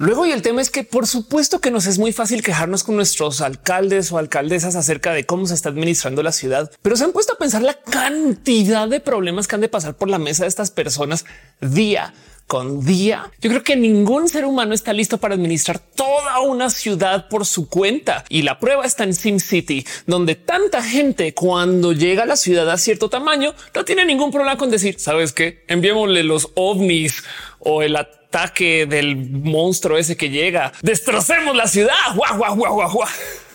Luego, y el tema es que por supuesto que nos es muy fácil quejarnos con nuestros alcaldes o alcaldesas acerca de cómo se está administrando la ciudad, pero se han puesto a pensar la cantidad de problemas que han de pasar por la mesa de estas personas día con día. Yo creo que ningún ser humano está listo para administrar toda una ciudad por su cuenta. Y la prueba está en SimCity, donde tanta gente cuando llega a la ciudad a cierto tamaño no tiene ningún problema con decir, sabes qué, enviémosle los ovnis o el ataque del monstruo ese que llega. Destrocemos la ciudad. Guau, guau, guau, guau, guau.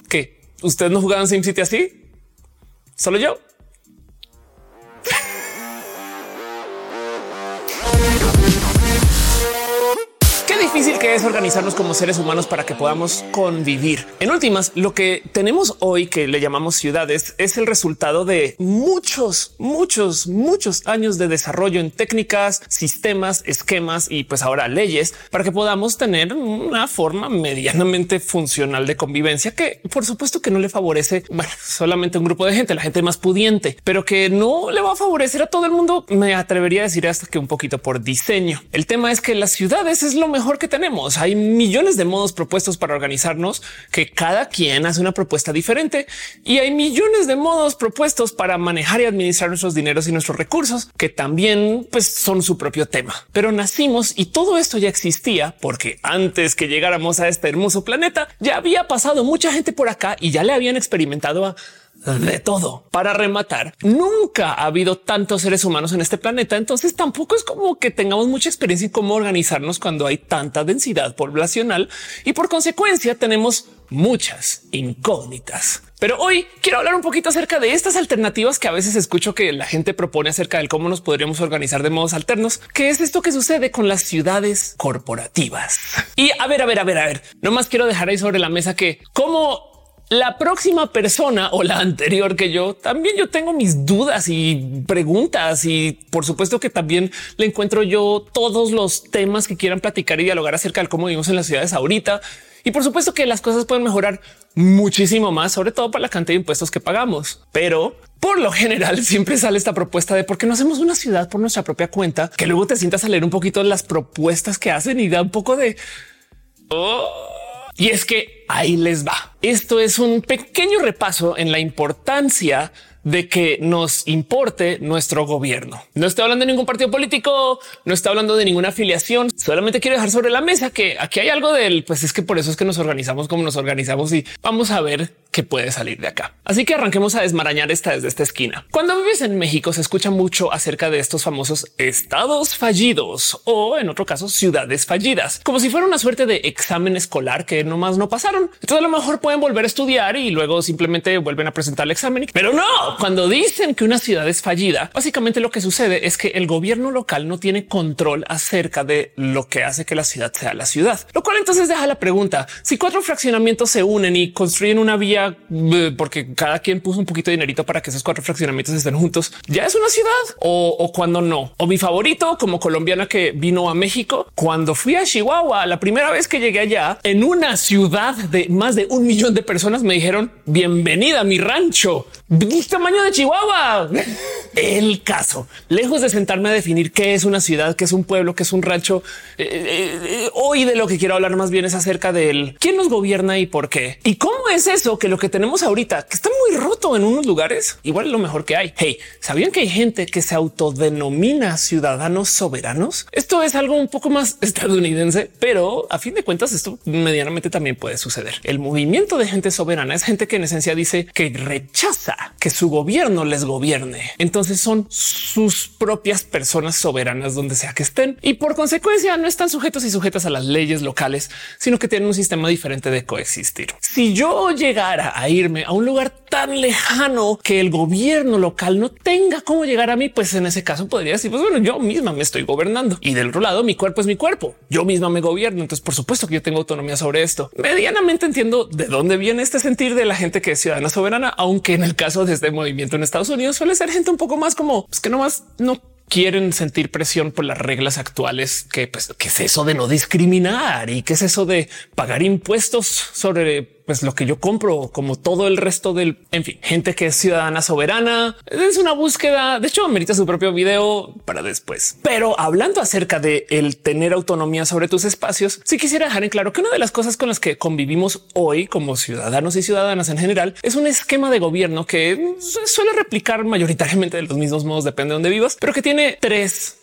¿Qué? ¿Ustedes no jugaban SimCity así? ¿Solo yo? Difícil que es organizarnos como seres humanos para que podamos convivir. En últimas, lo que tenemos hoy que le llamamos ciudades es el resultado de muchos, muchos, muchos años de desarrollo en técnicas, sistemas, esquemas y pues ahora leyes para que podamos tener una forma medianamente funcional de convivencia que por supuesto que no le favorece solamente un grupo de gente, la gente más pudiente, pero que no le va a favorecer a todo el mundo. Me atrevería a decir hasta que un poquito por diseño. El tema es que las ciudades es lo mejor que tenemos. Hay millones de modos propuestos para organizarnos que cada quien hace una propuesta diferente y hay millones de modos propuestos para manejar y administrar nuestros dineros y nuestros recursos que también pues, son su propio tema. Pero nacimos y todo esto ya existía porque antes que llegáramos a este hermoso planeta ya había pasado mucha gente por acá y ya le habían experimentado a de todo. Para rematar, nunca ha habido tantos seres humanos en este planeta, entonces tampoco es como que tengamos mucha experiencia en cómo organizarnos cuando hay tanta densidad poblacional y por consecuencia tenemos muchas incógnitas. Pero hoy quiero hablar un poquito acerca de estas alternativas que a veces escucho que la gente propone acerca de cómo nos podríamos organizar de modos alternos, que es esto que sucede con las ciudades corporativas. Y a ver, a ver, a ver, a ver, no más quiero dejar ahí sobre la mesa que cómo la próxima persona o la anterior que yo también yo tengo mis dudas y preguntas y por supuesto que también le encuentro yo todos los temas que quieran platicar y dialogar acerca de cómo vivimos en las ciudades ahorita. Y por supuesto que las cosas pueden mejorar muchísimo más, sobre todo para la cantidad de impuestos que pagamos. Pero por lo general siempre sale esta propuesta de por qué no hacemos una ciudad por nuestra propia cuenta, que luego te sientas a leer un poquito las propuestas que hacen y da un poco de... Oh y es que ahí les va. Esto es un pequeño repaso en la importancia de que nos importe nuestro gobierno. No estoy hablando de ningún partido político, no estoy hablando de ninguna afiliación. Solamente quiero dejar sobre la mesa que aquí hay algo del, pues es que por eso es que nos organizamos como nos organizamos y vamos a ver qué puede salir de acá. Así que arranquemos a desmarañar esta desde esta esquina. Cuando vives en México se escucha mucho acerca de estos famosos estados fallidos o en otro caso ciudades fallidas, como si fuera una suerte de examen escolar que nomás no pasaron. Entonces a lo mejor pueden volver a estudiar y luego simplemente vuelven a presentar el examen, pero no cuando dicen que una ciudad es fallida, básicamente lo que sucede es que el gobierno local no tiene control acerca de lo que hace que la ciudad sea la ciudad, lo cual entonces deja la pregunta si cuatro fraccionamientos se unen y construyen una vía eh, porque cada quien puso un poquito de dinerito para que esos cuatro fraccionamientos estén juntos. Ya es una ciudad o, o cuando no. O mi favorito como colombiana que vino a México cuando fui a Chihuahua la primera vez que llegué allá en una ciudad de más de un millón de personas me dijeron bienvenida a mi rancho tamaño de Chihuahua. El caso, lejos de sentarme a definir qué es una ciudad, qué es un pueblo, qué es un rancho, eh, eh, eh, hoy de lo que quiero hablar más bien es acerca del quién nos gobierna y por qué. Y cómo es eso que lo que tenemos ahorita, que está muy roto en unos lugares, igual es lo mejor que hay. Hey, ¿sabían que hay gente que se autodenomina ciudadanos soberanos? Esto es algo un poco más estadounidense, pero a fin de cuentas esto medianamente también puede suceder. El movimiento de gente soberana es gente que en esencia dice que rechaza que su gobierno les gobierne. Entonces son sus propias personas soberanas donde sea que estén y por consecuencia no están sujetos y sujetas a las leyes locales, sino que tienen un sistema diferente de coexistir. Si yo llegara a irme a un lugar tan lejano que el gobierno local no tenga cómo llegar a mí, pues en ese caso podría decir, pues bueno, yo misma me estoy gobernando y del otro lado mi cuerpo es mi cuerpo. Yo misma me gobierno. Entonces, por supuesto que yo tengo autonomía sobre esto. Medianamente entiendo de dónde viene este sentir de la gente que es ciudadana soberana, aunque en el caso de este movimiento en Estados Unidos suele ser gente un poco más como pues, que no más no quieren sentir presión por las reglas actuales, que pues, ¿qué es eso de no discriminar y qué es eso de pagar impuestos sobre pues lo que yo compro, como todo el resto del, en fin, gente que es ciudadana soberana. Es una búsqueda. De hecho, merita su propio video para después. Pero hablando acerca de el tener autonomía sobre tus espacios, sí quisiera dejar en claro que una de las cosas con las que convivimos hoy como ciudadanos y ciudadanas en general es un esquema de gobierno que suele replicar mayoritariamente de los mismos modos, depende de dónde vivas, pero que tiene tres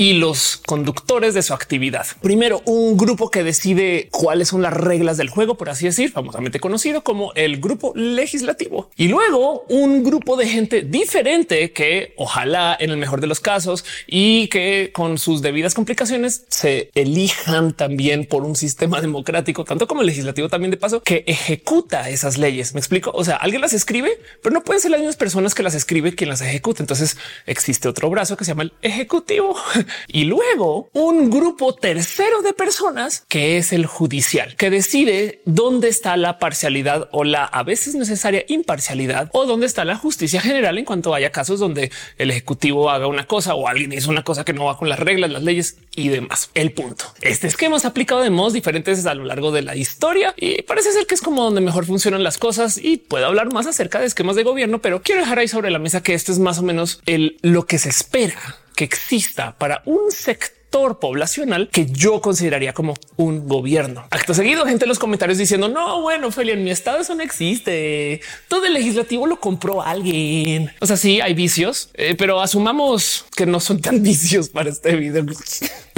y los conductores de su actividad. Primero, un grupo que decide cuáles son las reglas del juego, por así decir, famosamente conocido como el grupo legislativo. Y luego un grupo de gente diferente que ojalá en el mejor de los casos y que con sus debidas complicaciones se elijan también por un sistema democrático, tanto como el legislativo también de paso, que ejecuta esas leyes. Me explico. O sea, alguien las escribe, pero no pueden ser las mismas personas que las escribe quien las ejecuta. Entonces existe otro brazo que se llama el ejecutivo y luego un grupo tercero de personas que es el judicial, que decide dónde está la parcialidad o la a veces necesaria imparcialidad o dónde está la justicia general en cuanto haya casos donde el ejecutivo haga una cosa o alguien hizo una cosa que no va con las reglas, las leyes y demás. El punto. Este esquema se ha aplicado de modos diferentes a lo largo de la historia y parece ser que es como donde mejor funcionan las cosas y puedo hablar más acerca de esquemas de gobierno, pero quiero dejar ahí sobre la mesa que esto es más o menos el lo que se espera que exista para un sector poblacional que yo consideraría como un gobierno. Acto seguido, gente en los comentarios diciendo no, bueno, Ophelia, en mi estado eso no existe. Todo el legislativo lo compró alguien. O sea, sí hay vicios, eh, pero asumamos que no son tan vicios para este video.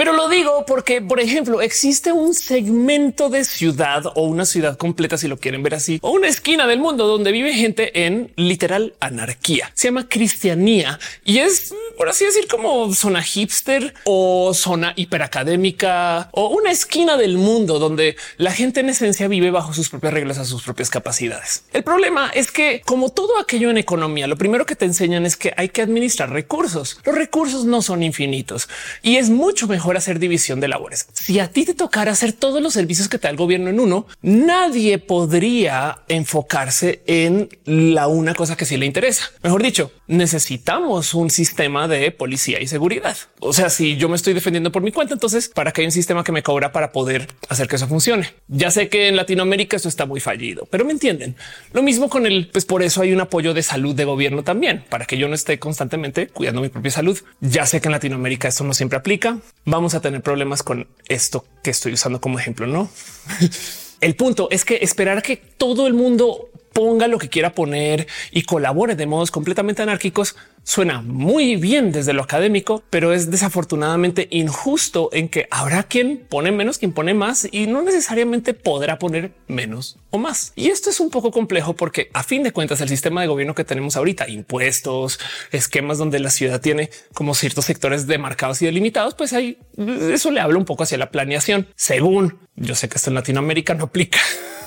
Pero lo digo porque, por ejemplo, existe un segmento de ciudad o una ciudad completa, si lo quieren ver así, o una esquina del mundo donde vive gente en literal anarquía. Se llama cristianía y es, por así decir, como zona hipster o zona hiperacadémica o una esquina del mundo donde la gente en esencia vive bajo sus propias reglas, a sus propias capacidades. El problema es que como todo aquello en economía, lo primero que te enseñan es que hay que administrar recursos. Los recursos no son infinitos y es mucho mejor hacer división de labores. Si a ti te tocara hacer todos los servicios que te da el gobierno en uno, nadie podría enfocarse en la una cosa que sí le interesa. Mejor dicho, necesitamos un sistema de policía y seguridad. O sea, si yo me estoy defendiendo por mi cuenta. Entonces, para que haya un sistema que me cobra para poder hacer que eso funcione. Ya sé que en Latinoamérica eso está muy fallido, pero me entienden. Lo mismo con el, pues por eso hay un apoyo de salud de gobierno también, para que yo no esté constantemente cuidando mi propia salud. Ya sé que en Latinoamérica esto no siempre aplica. Vamos a tener problemas con esto que estoy usando como ejemplo, no? El punto es que esperar que todo el mundo ponga lo que quiera poner y colabore de modos completamente anárquicos suena muy bien desde lo académico, pero es desafortunadamente injusto en que habrá quien pone menos, quien pone más y no necesariamente podrá poner menos o más. Y esto es un poco complejo porque a fin de cuentas el sistema de gobierno que tenemos ahorita, impuestos, esquemas donde la ciudad tiene como ciertos sectores demarcados y delimitados, pues ahí eso le habla un poco hacia la planeación. Según yo sé que esto en Latinoamérica no aplica.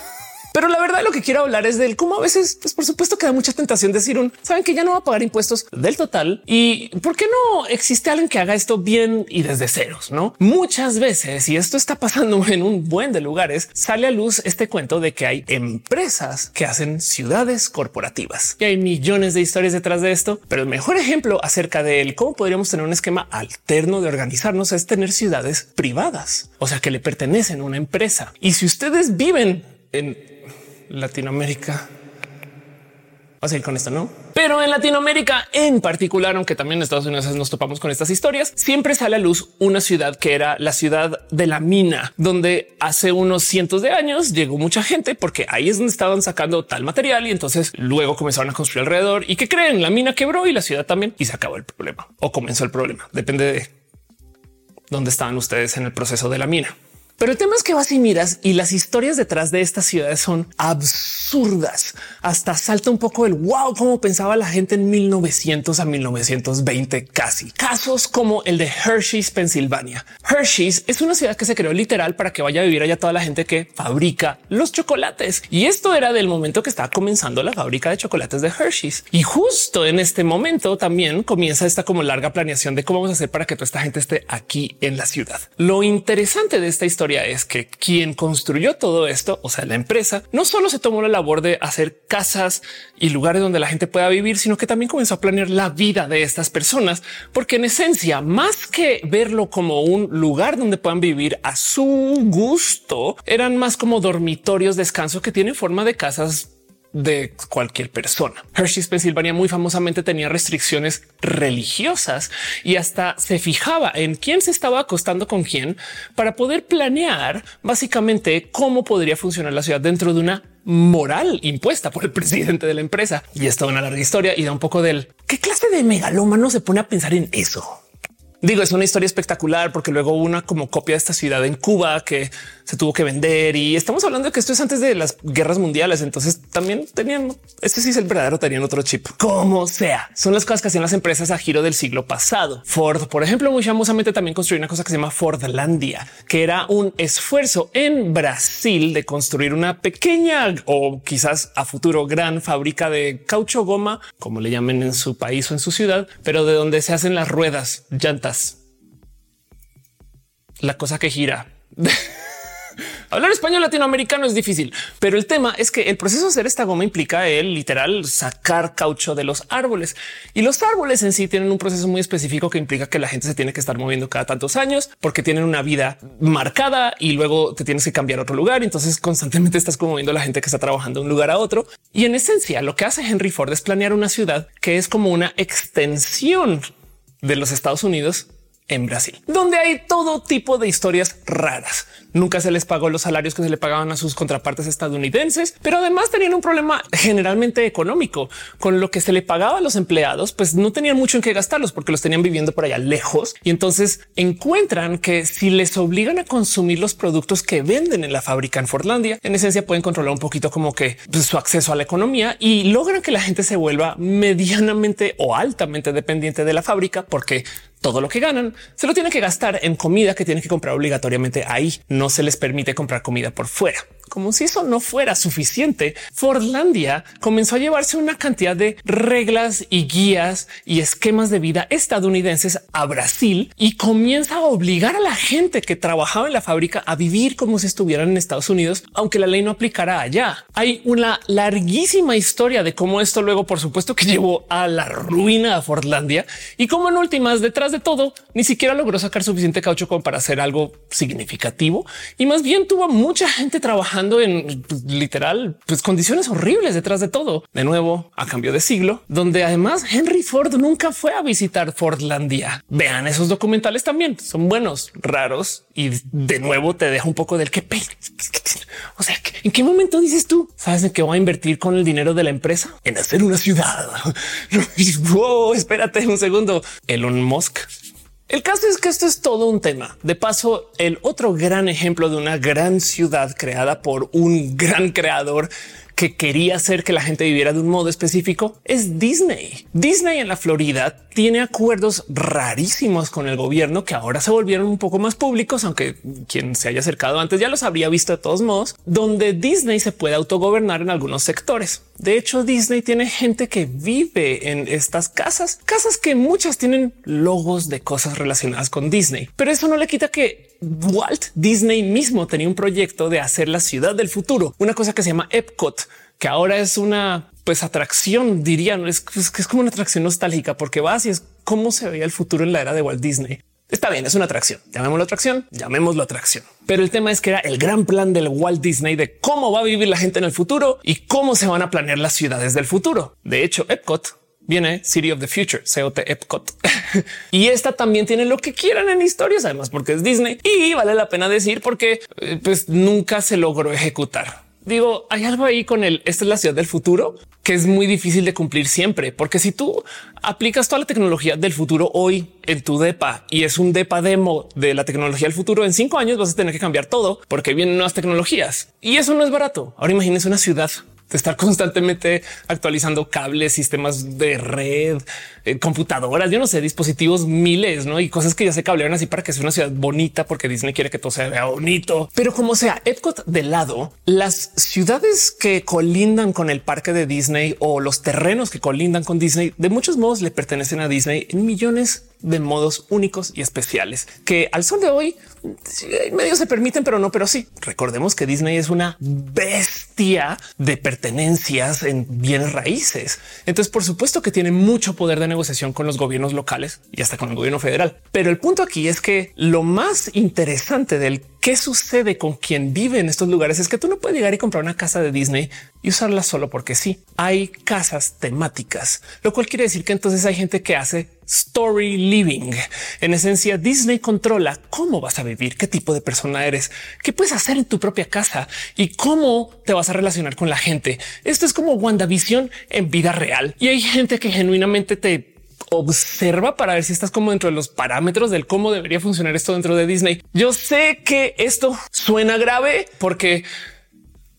Pero la verdad lo que quiero hablar es del cómo a veces, pues por supuesto que da mucha tentación decir un saben que ya no va a pagar impuestos del total y por qué no existe alguien que haga esto bien y desde ceros, no? Muchas veces y esto está pasando en un buen de lugares, sale a luz este cuento de que hay empresas que hacen ciudades corporativas y hay millones de historias detrás de esto. Pero el mejor ejemplo acerca de cómo podríamos tener un esquema alterno de organizarnos es tener ciudades privadas, o sea, que le pertenecen a una empresa. Y si ustedes viven en Latinoamérica. Va a seguir con esto, no? Pero en Latinoamérica en particular, aunque también en Estados Unidos nos topamos con estas historias, siempre sale a luz una ciudad que era la ciudad de la mina, donde hace unos cientos de años llegó mucha gente porque ahí es donde estaban sacando tal material y entonces luego comenzaron a construir alrededor y que creen la mina quebró y la ciudad también y se acabó el problema o comenzó el problema. Depende de dónde estaban ustedes en el proceso de la mina. Pero el tema es que vas y miras y las historias detrás de estas ciudades son absurdas. Hasta salta un poco el wow, cómo pensaba la gente en 1900 a 1920 casi. Casos como el de Hershey's, Pensilvania. Hershey's es una ciudad que se creó literal para que vaya a vivir allá toda la gente que fabrica los chocolates. Y esto era del momento que estaba comenzando la fábrica de chocolates de Hershey's. Y justo en este momento también comienza esta como larga planeación de cómo vamos a hacer para que toda esta gente esté aquí en la ciudad. Lo interesante de esta historia es que quien construyó todo esto, o sea, la empresa, no solo se tomó la labor de hacer casas y lugares donde la gente pueda vivir, sino que también comenzó a planear la vida de estas personas, porque en esencia, más que verlo como un lugar donde puedan vivir a su gusto, eran más como dormitorios, descanso que tienen forma de casas de cualquier persona. Hershey's, Pensilvania, muy famosamente tenía restricciones religiosas y hasta se fijaba en quién se estaba acostando con quién para poder planear básicamente cómo podría funcionar la ciudad dentro de una moral impuesta por el presidente de la empresa. Y esto es una larga historia y da un poco del qué clase de megalómano se pone a pensar en eso. Digo, es una historia espectacular porque luego una como copia de esta ciudad en Cuba que se tuvo que vender y estamos hablando de que esto es antes de las guerras mundiales. Entonces también tenían este sí es el verdadero, tenían otro chip. Como sea, son las cosas que hacían las empresas a giro del siglo pasado. Ford, por ejemplo, muy famosamente también construyó una cosa que se llama Fordlandia, que era un esfuerzo en Brasil de construir una pequeña o quizás a futuro gran fábrica de caucho goma, como le llamen en su país o en su ciudad, pero de donde se hacen las ruedas, llantas la cosa que gira. Hablar español latinoamericano es difícil, pero el tema es que el proceso de hacer esta goma implica el literal sacar caucho de los árboles y los árboles en sí tienen un proceso muy específico que implica que la gente se tiene que estar moviendo cada tantos años porque tienen una vida marcada y luego te tienes que cambiar a otro lugar. Entonces constantemente estás moviendo a la gente que está trabajando de un lugar a otro. Y en esencia lo que hace Henry Ford es planear una ciudad que es como una extensión de los Estados Unidos en Brasil, donde hay todo tipo de historias raras. Nunca se les pagó los salarios que se le pagaban a sus contrapartes estadounidenses, pero además tenían un problema generalmente económico con lo que se le pagaba a los empleados, pues no tenían mucho en qué gastarlos porque los tenían viviendo por allá lejos y entonces encuentran que si les obligan a consumir los productos que venden en la fábrica en Fortlandia, en esencia pueden controlar un poquito como que pues, su acceso a la economía y logran que la gente se vuelva medianamente o altamente dependiente de la fábrica porque todo lo que ganan se lo tienen que gastar en comida que tienen que comprar obligatoriamente ahí. No se les permite comprar comida por fuera. Como si eso no fuera suficiente, Fordlandia comenzó a llevarse una cantidad de reglas y guías y esquemas de vida estadounidenses a Brasil y comienza a obligar a la gente que trabajaba en la fábrica a vivir como si estuvieran en Estados Unidos, aunque la ley no aplicara allá. Hay una larguísima historia de cómo esto luego, por supuesto, que llevó a la ruina a Fordlandia y como en últimas detrás de todo, ni siquiera logró sacar suficiente caucho como para hacer algo significativo y más bien tuvo mucha gente trabajando en literal pues, condiciones horribles detrás de todo. De nuevo, a cambio de siglo, donde además Henry Ford nunca fue a visitar Fordlandia. Vean esos documentales también son buenos, raros y de nuevo te deja un poco del que o sea, en qué momento dices tú sabes en qué voy a invertir con el dinero de la empresa en hacer una ciudad? wow, espérate un segundo. Elon Musk el caso es que esto es todo un tema. De paso, el otro gran ejemplo de una gran ciudad creada por un gran creador que quería hacer que la gente viviera de un modo específico es Disney. Disney en la Florida tiene acuerdos rarísimos con el gobierno que ahora se volvieron un poco más públicos, aunque quien se haya acercado antes ya los habría visto de todos modos, donde Disney se puede autogobernar en algunos sectores. De hecho, Disney tiene gente que vive en estas casas, casas que muchas tienen logos de cosas relacionadas con Disney, pero eso no le quita que Walt Disney mismo tenía un proyecto de hacer la ciudad del futuro, una cosa que se llama Epcot, que ahora es una pues atracción, dirían, es, es, es como una atracción nostálgica porque va así es cómo se veía el futuro en la era de Walt Disney. Está bien, es una atracción. Llamémoslo atracción, llamémoslo atracción. Pero el tema es que era el gran plan del Walt Disney de cómo va a vivir la gente en el futuro y cómo se van a planear las ciudades del futuro. De hecho, Epcot viene City of the Future, COT Epcot. y esta también tiene lo que quieran en historias, además porque es Disney y vale la pena decir porque eh, pues nunca se logró ejecutar. Digo, hay algo ahí con el esta es la ciudad del futuro que es muy difícil de cumplir siempre, porque si tú aplicas toda la tecnología del futuro hoy en tu depa y es un depa demo de la tecnología del futuro, en cinco años vas a tener que cambiar todo porque vienen nuevas tecnologías y eso no es barato. Ahora imagínense una ciudad estar constantemente actualizando cables, sistemas de red, eh, computadoras, yo no sé, dispositivos miles, ¿no? Y cosas que ya se cablearon así para que sea una ciudad bonita porque Disney quiere que todo sea bonito. Pero como sea, Epcot de lado, las ciudades que colindan con el parque de Disney o los terrenos que colindan con Disney, de muchos modos le pertenecen a Disney en millones de modos únicos y especiales que al sol de hoy medio se permiten, pero no, pero sí. Recordemos que Disney es una bestia de pertenencias en bienes raíces. Entonces, por supuesto que tiene mucho poder de negociación con los gobiernos locales y hasta con el gobierno federal. Pero el punto aquí es que lo más interesante del qué sucede con quien vive en estos lugares es que tú no puedes llegar y comprar una casa de Disney y usarla solo porque sí. Hay casas temáticas, lo cual quiere decir que entonces hay gente que hace story living. En esencia, Disney controla cómo vas a vivir, qué tipo de persona eres, qué puedes hacer en tu propia casa y cómo te vas a relacionar con la gente. Esto es como WandaVision en vida real y hay gente que genuinamente te observa para ver si estás como dentro de los parámetros del cómo debería funcionar esto dentro de Disney. Yo sé que esto suena grave porque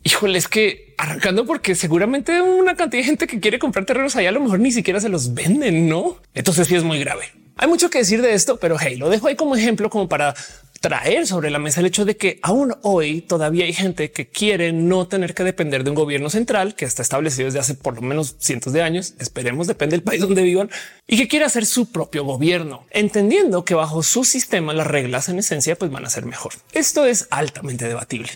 híjole, es que arrancando porque seguramente una cantidad de gente que quiere comprar terrenos allá a lo mejor ni siquiera se los venden, ¿no? Entonces sí es muy grave. Hay mucho que decir de esto, pero hey, lo dejo ahí como ejemplo como para traer sobre la mesa el hecho de que aún hoy todavía hay gente que quiere no tener que depender de un gobierno central que está establecido desde hace por lo menos cientos de años. Esperemos, depende del país donde vivan y que quiere hacer su propio gobierno, entendiendo que bajo su sistema las reglas en esencia pues van a ser mejor. Esto es altamente debatible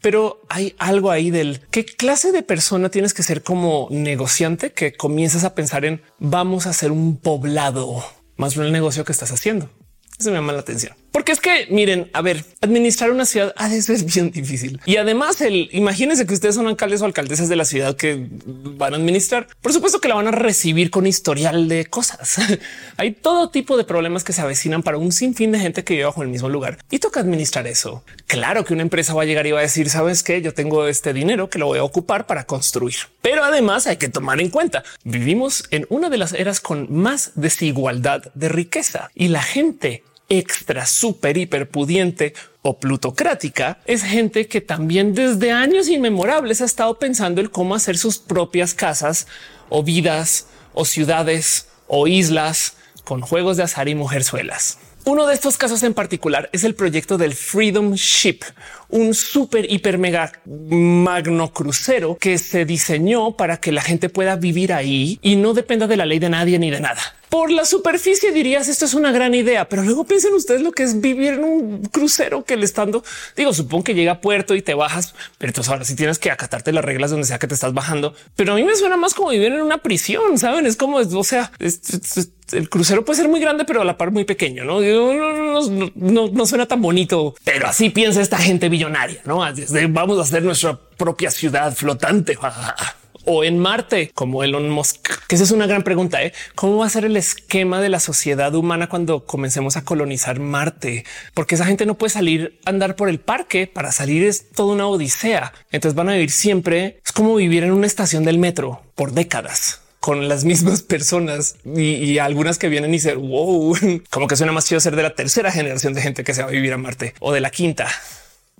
pero hay algo ahí del qué clase de persona tienes que ser como negociante que comienzas a pensar en vamos a hacer un poblado más bien el negocio que estás haciendo. Eso me llama la atención. Porque es que miren, a ver, administrar una ciudad a veces es bien difícil. Y además, el imagínense que ustedes son alcaldes o alcaldesas de la ciudad que van a administrar. Por supuesto que la van a recibir con historial de cosas. Hay todo tipo de problemas que se avecinan para un sinfín de gente que vive bajo el mismo lugar y toca administrar eso. Claro que una empresa va a llegar y va a decir, sabes que yo tengo este dinero que lo voy a ocupar para construir. Pero además hay que tomar en cuenta vivimos en una de las eras con más desigualdad de riqueza y la gente extra, súper, hiper pudiente o plutocrática es gente que también desde años inmemorables ha estado pensando en cómo hacer sus propias casas o vidas o ciudades o islas con juegos de azar y mujerzuelas. Uno de estos casos en particular es el proyecto del Freedom Ship, un súper hiper mega magno crucero que se diseñó para que la gente pueda vivir ahí y no dependa de la ley de nadie ni de nada. Por la superficie dirías esto es una gran idea, pero luego piensen ustedes lo que es vivir en un crucero que el estando digo, supongo que llega a puerto y te bajas, pero entonces ahora sí tienes que acatarte las reglas donde sea que te estás bajando. Pero a mí me suena más como vivir en una prisión, saben? Es como, o sea, el crucero puede ser muy grande, pero a la par muy pequeño, no, no, no suena tan bonito, pero así piensa esta gente millonaria, no vamos a hacer nuestra propia ciudad flotante o en Marte, como Elon Musk, que esa es una gran pregunta. ¿eh? ¿Cómo va a ser el esquema de la sociedad humana cuando comencemos a colonizar Marte? Porque esa gente no puede salir a andar por el parque. Para salir es toda una odisea. Entonces van a vivir siempre. Es como vivir en una estación del metro por décadas con las mismas personas y, algunas que vienen y ser wow, como que suena más chido ser de la tercera generación de gente que se va a vivir a Marte o de la quinta.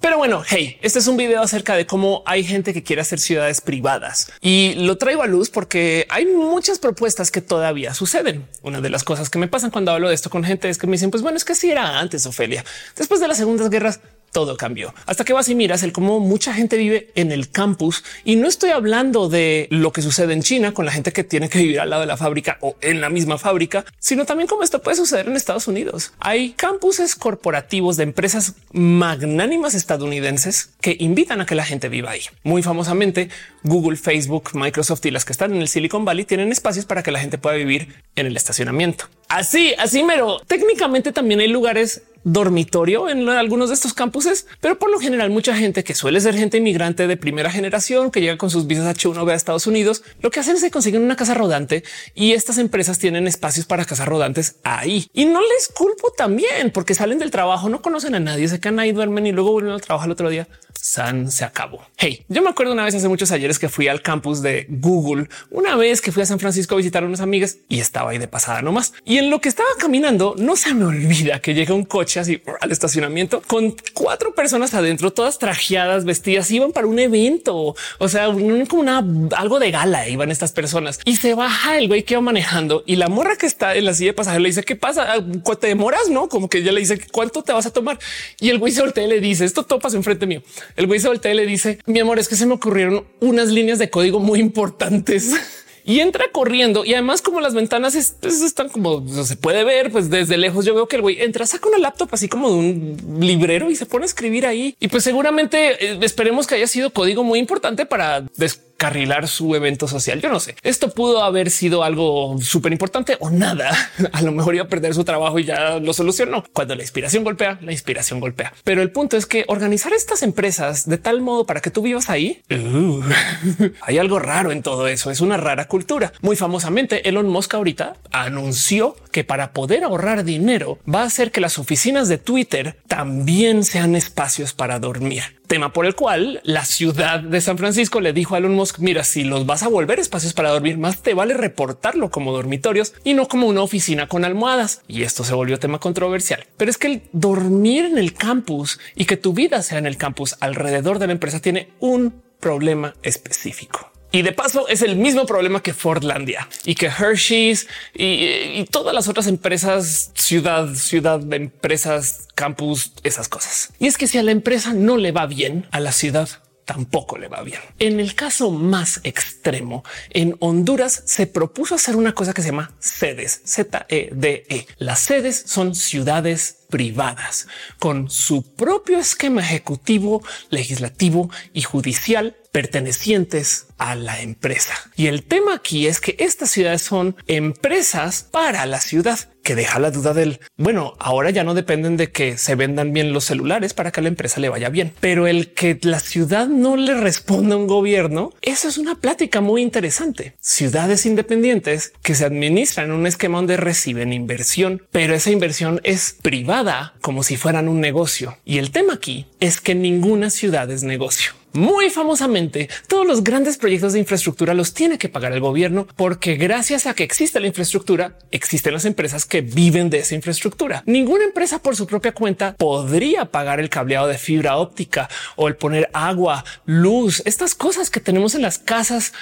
Pero bueno, hey, este es un video acerca de cómo hay gente que quiere hacer ciudades privadas y lo traigo a luz porque hay muchas propuestas que todavía suceden. Una de las cosas que me pasan cuando hablo de esto con gente es que me dicen, pues bueno, es que si era antes, Ofelia. Después de las segundas guerras, todo cambió. Hasta que vas y miras el cómo mucha gente vive en el campus y no estoy hablando de lo que sucede en China con la gente que tiene que vivir al lado de la fábrica o en la misma fábrica, sino también cómo esto puede suceder en Estados Unidos. Hay campuses corporativos de empresas magnánimas estadounidenses que invitan a que la gente viva ahí. Muy famosamente, Google, Facebook, Microsoft y las que están en el Silicon Valley tienen espacios para que la gente pueda vivir en el estacionamiento. Así, así mero. Técnicamente también hay lugares dormitorio en algunos de estos campuses, pero por lo general mucha gente que suele ser gente inmigrante de primera generación que llega con sus visas H1B a Estados Unidos, lo que hacen es que consiguen una casa rodante y estas empresas tienen espacios para casas rodantes ahí. Y no les culpo también porque salen del trabajo, no conocen a nadie, se quedan ahí, duermen y luego vuelven al trabajo el otro día. San se acabó. Hey, yo me acuerdo una vez hace muchos ayeres que fui al campus de Google, una vez que fui a San Francisco a visitar a unas amigas y estaba ahí de pasada nomás. Y en lo que estaba caminando, no se me olvida que llega un coche así al estacionamiento con cuatro personas adentro, todas trajeadas, vestidas, iban para un evento. O sea, como una algo de gala iban estas personas y se baja el güey que va manejando y la morra que está en la silla de pasajeros le dice qué pasa, ah, te demoras, no como que ella le dice cuánto te vas a tomar y el güey se voltea y le dice esto topas enfrente mío. El güey se voltea y le dice mi amor, es que se me ocurrieron unas líneas de código muy importantes. y entra corriendo. Y además, como las ventanas están como se puede ver, pues desde lejos yo veo que el güey entra, saca una laptop así como de un librero y se pone a escribir ahí. Y pues seguramente eh, esperemos que haya sido código muy importante para carrilar su evento social. Yo no sé. Esto pudo haber sido algo súper importante o nada. A lo mejor iba a perder su trabajo y ya lo solucionó. Cuando la inspiración golpea, la inspiración golpea. Pero el punto es que organizar estas empresas de tal modo para que tú vivas ahí, uh, hay algo raro en todo eso. Es una rara cultura. Muy famosamente, Elon Musk ahorita anunció que para poder ahorrar dinero va a hacer que las oficinas de Twitter también sean espacios para dormir tema por el cual la ciudad de San Francisco le dijo a Elon Musk, mira, si los vas a volver espacios para dormir, más te vale reportarlo como dormitorios y no como una oficina con almohadas. Y esto se volvió tema controversial. Pero es que el dormir en el campus y que tu vida sea en el campus alrededor de la empresa tiene un problema específico. Y de paso es el mismo problema que Fordlandia y que Hershey's y, todas las otras empresas, ciudad, ciudad, empresas, campus, esas cosas. Y es que si a la empresa no le va bien, a la ciudad tampoco le va bien. En el caso más extremo, en Honduras se propuso hacer una cosa que se llama sedes, Z-E-D-E. -E. Las sedes son ciudades privadas con su propio esquema ejecutivo, legislativo y judicial pertenecientes a la empresa. Y el tema aquí es que estas ciudades son empresas para la ciudad que deja la duda del bueno, ahora ya no dependen de que se vendan bien los celulares para que la empresa le vaya bien, pero el que la ciudad no le responda a un gobierno, eso es una plática muy interesante. Ciudades independientes que se administran en un esquema donde reciben inversión, pero esa inversión es privada como si fueran un negocio. Y el tema aquí es que ninguna ciudad es negocio. Muy famosamente, todos los grandes proyectos de infraestructura los tiene que pagar el gobierno porque gracias a que existe la infraestructura, existen las empresas que viven de esa infraestructura. Ninguna empresa por su propia cuenta podría pagar el cableado de fibra óptica o el poner agua, luz, estas cosas que tenemos en las casas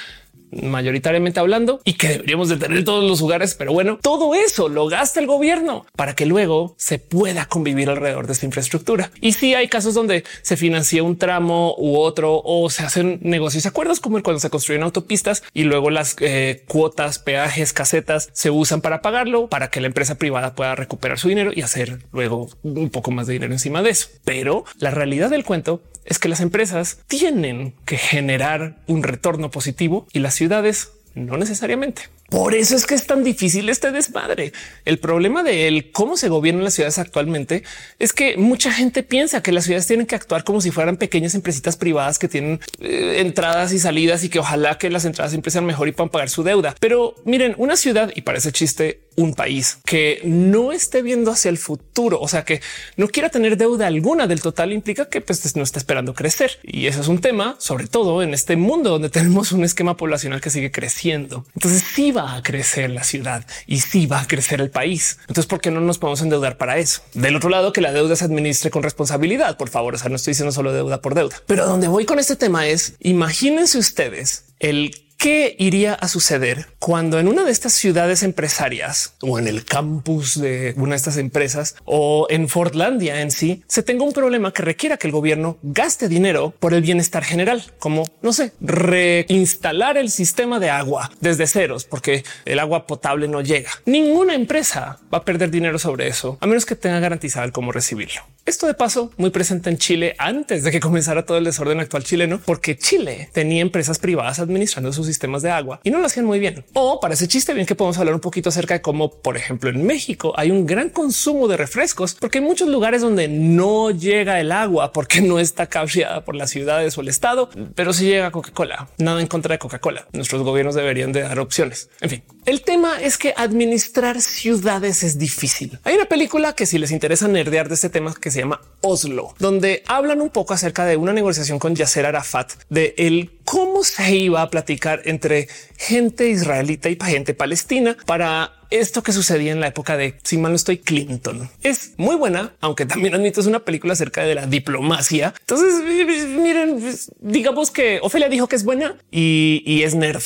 mayoritariamente hablando y que deberíamos de tener en todos los lugares. Pero bueno, todo eso lo gasta el gobierno para que luego se pueda convivir alrededor de esta infraestructura. Y si hay casos donde se financia un tramo u otro o se hacen negocios y acuerdos como el cuando se construyen autopistas y luego las eh, cuotas, peajes, casetas se usan para pagarlo para que la empresa privada pueda recuperar su dinero y hacer luego un poco más de dinero encima de eso. Pero la realidad del cuento es que las empresas tienen que generar un retorno positivo y las ciudades no necesariamente. Por eso es que es tan difícil este desmadre. El problema de cómo se gobiernan las ciudades actualmente, es que mucha gente piensa que las ciudades tienen que actuar como si fueran pequeñas empresitas privadas que tienen eh, entradas y salidas y que ojalá que las entradas siempre sean mejor y puedan pagar su deuda. Pero miren, una ciudad y parece chiste, un país que no esté viendo hacia el futuro, o sea, que no quiera tener deuda alguna del total implica que pues, no está esperando crecer. Y eso es un tema, sobre todo en este mundo donde tenemos un esquema poblacional que sigue creciendo. Entonces sí va a crecer la ciudad y sí va a crecer el país. Entonces, ¿por qué no nos podemos endeudar para eso? Del otro lado, que la deuda se administre con responsabilidad, por favor. O sea, no estoy diciendo solo deuda por deuda, pero donde voy con este tema es imagínense ustedes el ¿Qué iría a suceder cuando en una de estas ciudades empresarias o en el campus de una de estas empresas o en Fortlandia en sí se tenga un problema que requiera que el gobierno gaste dinero por el bienestar general, como no sé, reinstalar el sistema de agua desde ceros porque el agua potable no llega? Ninguna empresa va a perder dinero sobre eso a menos que tenga garantizado el cómo recibirlo. Esto de paso muy presente en Chile antes de que comenzara todo el desorden actual chileno, porque Chile tenía empresas privadas administrando sus sistemas de agua y no lo hacían muy bien. O para ese chiste bien que podemos hablar un poquito acerca de cómo, por ejemplo, en México hay un gran consumo de refrescos, porque hay muchos lugares donde no llega el agua porque no está cableada por las ciudades o el estado, pero si llega Coca-Cola. Nada en contra de Coca-Cola. Nuestros gobiernos deberían de dar opciones. En fin, el tema es que administrar ciudades es difícil. Hay una película que si les interesa nerdear de este tema que se llama Oslo, donde hablan un poco acerca de una negociación con Yasser Arafat de el cómo se iba a platicar entre gente israelita y gente palestina para esto que sucedía en la época de, si mal no estoy, Clinton. Es muy buena, aunque también admito es una película acerca de la diplomacia. Entonces, miren, digamos que Ofelia dijo que es buena y, y es nerd.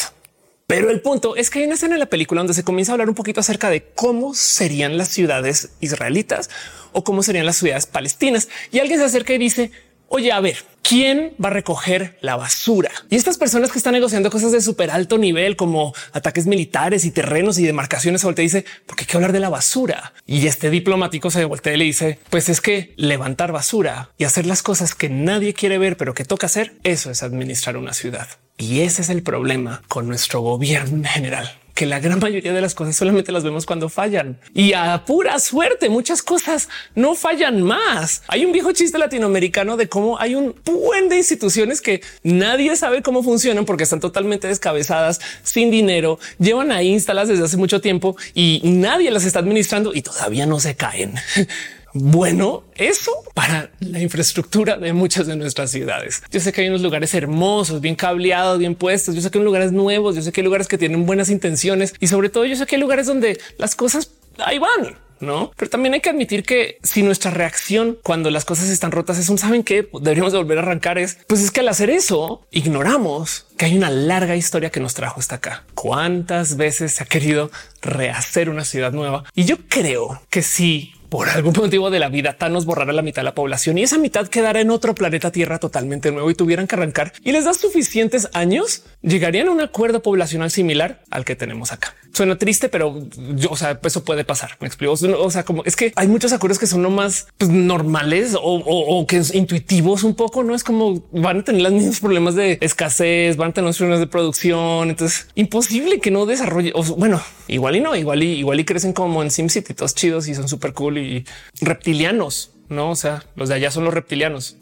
Pero el punto es que hay una escena en la película donde se comienza a hablar un poquito acerca de cómo serían las ciudades israelitas o cómo serían las ciudades palestinas. Y alguien se acerca y dice, oye, a ver, ¿Quién va a recoger la basura? Y estas personas que están negociando cosas de súper alto nivel como ataques militares y terrenos y demarcaciones, te dice, ¿por qué hay que hablar de la basura? Y este diplomático se voltea y le dice, pues es que levantar basura y hacer las cosas que nadie quiere ver, pero que toca hacer, eso es administrar una ciudad. Y ese es el problema con nuestro gobierno en general que la gran mayoría de las cosas solamente las vemos cuando fallan y a pura suerte muchas cosas no fallan más. Hay un viejo chiste latinoamericano de cómo hay un buen de instituciones que nadie sabe cómo funcionan porque están totalmente descabezadas, sin dinero, llevan ahí instaladas desde hace mucho tiempo y nadie las está administrando y todavía no se caen. bueno eso para la infraestructura de muchas de nuestras ciudades. Yo sé que hay unos lugares hermosos, bien cableados, bien puestos. Yo sé que hay lugares nuevos, yo sé que hay lugares que tienen buenas intenciones y sobre todo yo sé que hay lugares donde las cosas ahí van no? Pero también hay que admitir que si nuestra reacción cuando las cosas están rotas es un saben que deberíamos de volver a arrancar es pues es que al hacer eso ignoramos que hay una larga historia que nos trajo hasta acá. Cuántas veces se ha querido rehacer una ciudad nueva y yo creo que sí por algún motivo de la vida Thanos borrará la mitad de la población y esa mitad quedará en otro planeta Tierra totalmente nuevo y tuvieran que arrancar y les da suficientes años, llegarían a un acuerdo poblacional similar al que tenemos acá. Suena triste, pero yo, o sea, eso puede pasar. Me explico. O sea, como es que hay muchos acuerdos que son no más pues, normales o, que es intuitivos un poco. No es como van a tener los mismos problemas de escasez, van a tener los problemas de producción. Entonces, imposible que no desarrolle. O, bueno, igual y no, igual y igual y crecen como en SimCity, todos chidos y son súper cool reptilianos, no? O sea, los de allá son los reptilianos.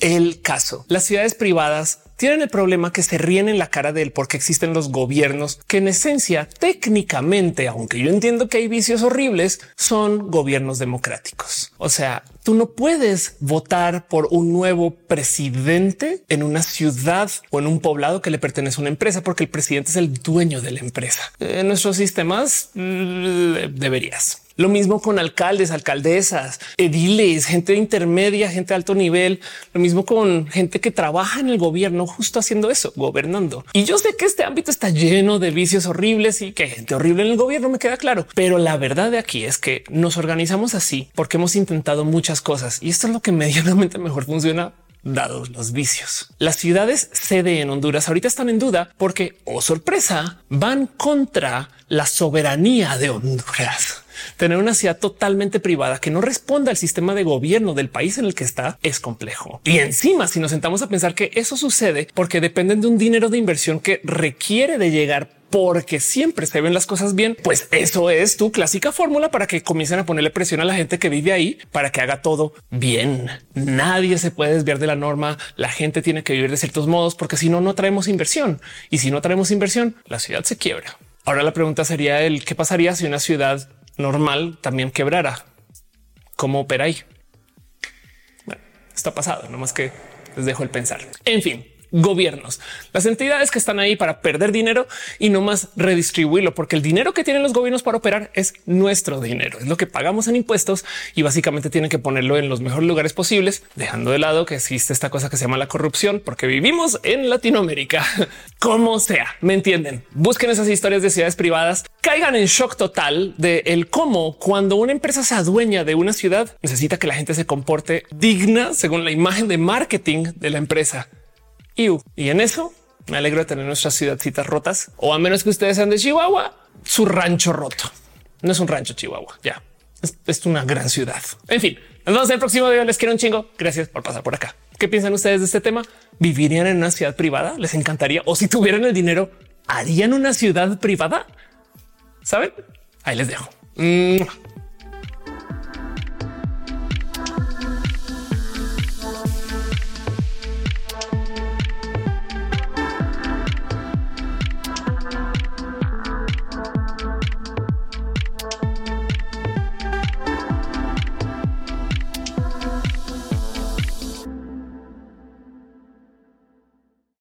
el caso. Las ciudades privadas tienen el problema que se ríen en la cara de él porque existen los gobiernos que en esencia técnicamente, aunque yo entiendo que hay vicios horribles, son gobiernos democráticos. O sea, tú no puedes votar por un nuevo presidente en una ciudad o en un poblado que le pertenece a una empresa porque el presidente es el dueño de la empresa. En nuestros sistemas mm, deberías. Lo mismo con alcaldes, alcaldesas, ediles, gente intermedia, gente de alto nivel. Lo mismo con gente que trabaja en el gobierno justo haciendo eso, gobernando. Y yo sé que este ámbito está lleno de vicios horribles y que hay gente horrible en el gobierno, me queda claro. Pero la verdad de aquí es que nos organizamos así porque hemos intentado muchas cosas y esto es lo que medianamente mejor funciona dados los vicios. Las ciudades sede en Honduras ahorita están en duda porque, oh sorpresa, van contra la soberanía de Honduras. Tener una ciudad totalmente privada que no responda al sistema de gobierno del país en el que está es complejo. Y encima, si nos sentamos a pensar que eso sucede porque dependen de un dinero de inversión que requiere de llegar porque siempre se ven las cosas bien, pues eso es tu clásica fórmula para que comiencen a ponerle presión a la gente que vive ahí para que haga todo bien. Nadie se puede desviar de la norma. La gente tiene que vivir de ciertos modos porque si no, no traemos inversión y si no traemos inversión, la ciudad se quiebra. Ahora la pregunta sería el qué pasaría si una ciudad normal también quebrara. ¿Cómo opera ahí? Bueno, está pasado, no más que les dejo el pensar. En fin, gobiernos, las entidades que están ahí para perder dinero y no más redistribuirlo, porque el dinero que tienen los gobiernos para operar es nuestro dinero, es lo que pagamos en impuestos y básicamente tienen que ponerlo en los mejores lugares posibles, dejando de lado que existe esta cosa que se llama la corrupción, porque vivimos en Latinoamérica. Como sea, me entienden. Busquen esas historias de ciudades privadas, caigan en shock total de el cómo cuando una empresa se adueña de una ciudad necesita que la gente se comporte digna según la imagen de marketing de la empresa. Y en eso me alegro de tener nuestras ciudadcitas rotas, o a menos que ustedes sean de Chihuahua, su rancho roto. No es un rancho Chihuahua, ya. Es, una gran ciudad. En fin, nos vemos en el próximo video. Les quiero un chingo. Gracias por pasar por acá. ¿Qué piensan ustedes de este tema? ¿Vivirían en una ciudad privada? ¿Les encantaría? O si tuvieran el dinero, ¿harían una ciudad privada? ¿Saben? Ahí les dejo.